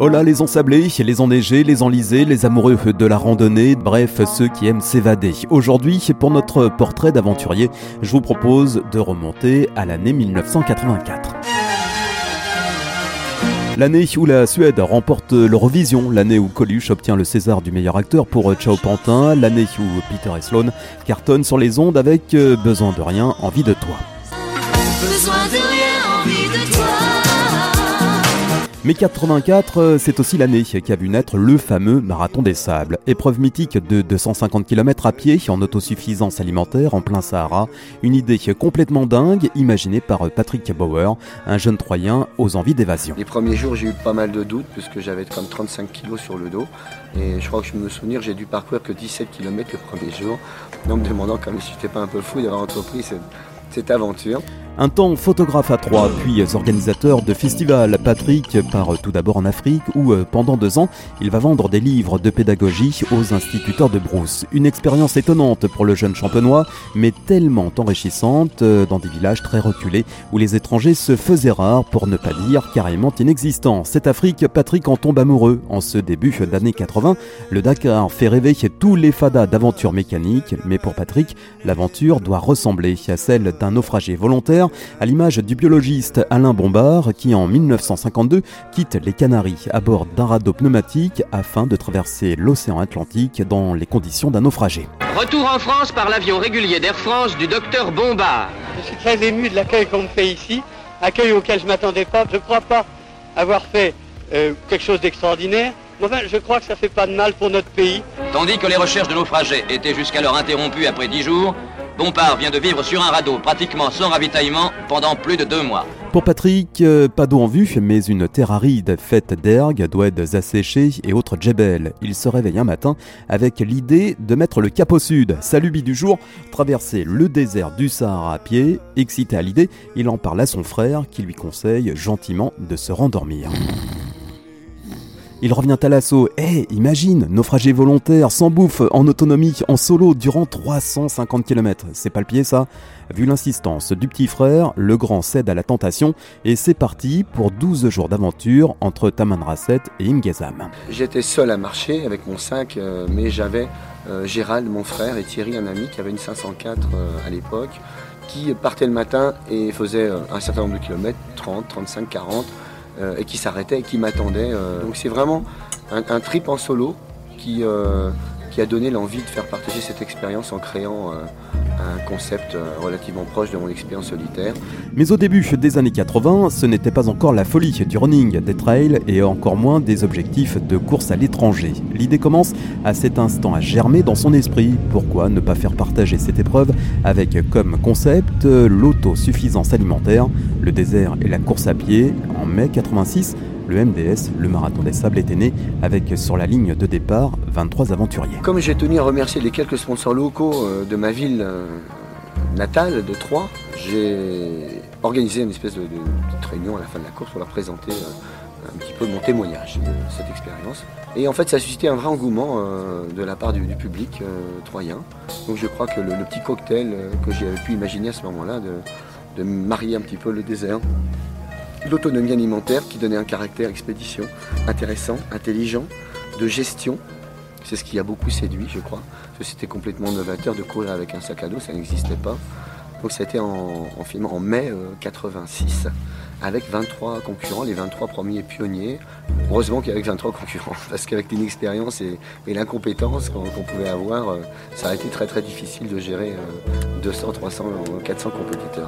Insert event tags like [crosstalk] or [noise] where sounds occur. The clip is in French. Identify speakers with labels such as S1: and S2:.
S1: Oh là, les ensablés, les enneigés, les enlisés, les amoureux de la randonnée, bref, ceux qui aiment s'évader. Aujourd'hui, pour notre portrait d'aventurier, je vous propose de remonter à l'année 1984. L'année où la Suède remporte l'Eurovision, l'année où Coluche obtient le César du meilleur acteur pour Ciao Pantin, l'année où Peter et Sloan cartonnent sur les ondes avec euh, Besoin de rien, envie de toi. Besoin de rien, envie de toi. Mais 84, euh, c'est aussi l'année qui a vu naître le fameux Marathon des Sables, épreuve mythique de 250 km à pied en autosuffisance alimentaire en plein Sahara, une idée complètement dingue imaginée par Patrick Bauer, un jeune Troyen aux envies d'évasion.
S2: Les premiers jours, j'ai eu pas mal de doutes puisque j'avais comme 35 kg sur le dos et je crois que je me souvenir, j'ai dû parcourir que 17 km le premier jour, en me demandant quand même si j'étais pas un peu fou d'avoir entrepris cette aventure.
S1: Un temps photographe à Troyes, puis organisateur de festivals. Patrick part tout d'abord en Afrique où, euh, pendant deux ans, il va vendre des livres de pédagogie aux instituteurs de Brousse. Une expérience étonnante pour le jeune champenois, mais tellement enrichissante euh, dans des villages très reculés où les étrangers se faisaient rares, pour ne pas dire carrément inexistants. Cette Afrique, Patrick en tombe amoureux. En ce début d'année 80, le Dakar fait rêver tous les fadas d'aventure mécanique, mais pour Patrick, l'aventure doit ressembler à celle d'un naufragé volontaire à l'image du biologiste Alain Bombard qui en 1952 quitte les Canaries à bord d'un radeau pneumatique afin de traverser l'océan Atlantique dans les conditions d'un naufragé.
S3: Retour en France par l'avion régulier d'Air France du docteur Bombard.
S4: Je suis très ému de l'accueil qu'on me fait ici, accueil auquel je ne m'attendais pas. Je ne crois pas avoir fait euh, quelque chose d'extraordinaire. Enfin, je crois que ça fait pas de mal pour notre pays.
S3: Tandis que les recherches de naufragés étaient jusqu'alors interrompues après dix jours, Bompard vient de vivre sur un radeau, pratiquement sans ravitaillement, pendant plus de deux mois.
S1: Pour Patrick, euh, pas d'eau en vue, mais une terre aride faite d'ergues, d'oueds asséchés et autres djebels. Il se réveille un matin avec l'idée de mettre le cap au sud. Sa lubie du jour, traverser le désert du Sahara à pied. Excité à l'idée, il en parle à son frère qui lui conseille gentiment de se rendormir. Il revient à l'assaut. Eh, imagine, naufragé volontaire, sans bouffe, en autonomie, en solo, durant 350 km. C'est pas le pied ça Vu l'insistance du petit frère, le grand cède à la tentation et c'est parti pour 12 jours d'aventure entre Tamanrasset et Imgezam.
S2: J'étais seul à marcher avec mon sac, euh, mais j'avais euh, Gérald, mon frère, et Thierry, un ami qui avait une 504 euh, à l'époque, qui partait le matin et faisait un certain nombre de kilomètres, 30, 35, 40 euh, et qui s'arrêtait et qui m'attendait. Euh. Donc c'est vraiment un, trip en solo qui, euh, qui a donné l'envie de faire partager cette expérience en créant un concept relativement proche de mon expérience solitaire.
S1: Mais au début des années 80, ce n'était pas encore la folie du running, des trails et encore moins des objectifs de course à l'étranger. L'idée commence à cet instant à germer dans son esprit. Pourquoi ne pas faire partager cette épreuve avec comme concept l'autosuffisance alimentaire, le désert et la course à pied en mai 86 le MDS, le Marathon des Sables, était né avec sur la ligne de départ 23 aventuriers.
S2: Comme j'ai tenu à remercier les quelques sponsors locaux euh, de ma ville euh, natale de Troyes, j'ai organisé une espèce de, petite réunion à la fin de la course pour leur présenter euh, un petit peu mon témoignage de cette expérience. Et en fait, ça a suscité un vrai engouement de la part du, public troyen. Donc je crois que le, petit cocktail que j'ai pu imaginer à ce moment-là, de marier un petit peu le désert l'autonomie alimentaire qui donnait un caractère expédition intéressant, intelligent, de gestion. C'est ce qui a beaucoup séduit, je crois. c'était complètement novateur de courir avec un sac à dos, ça n'existait pas. Donc c'était en, en, en mai 86 euh, avec 23 concurrents, les 23 premiers pionniers. Heureusement avait 23 concurrents, [laughs] parce qu'avec l'inexpérience et, l'incompétence qu'on pouvait avoir, euh, ça a été très très difficile de gérer 200, 300, 400 compétiteurs.